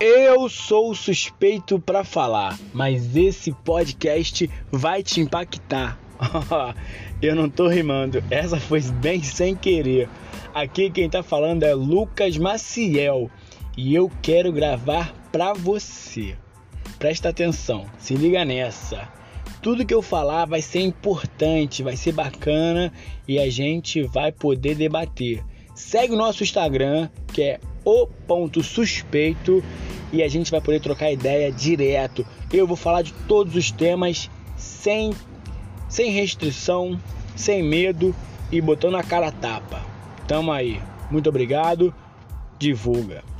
Eu sou suspeito para falar, mas esse podcast vai te impactar. Eu não tô rimando, essa foi bem sem querer. Aqui quem tá falando é Lucas Maciel e eu quero gravar pra você. Presta atenção, se liga nessa. Tudo que eu falar vai ser importante, vai ser bacana e a gente vai poder debater. Segue o nosso Instagram, que é o ponto suspeito e a gente vai poder trocar ideia direto. Eu vou falar de todos os temas sem sem restrição, sem medo e botando a cara a tapa. Tamo aí. Muito obrigado. Divulga.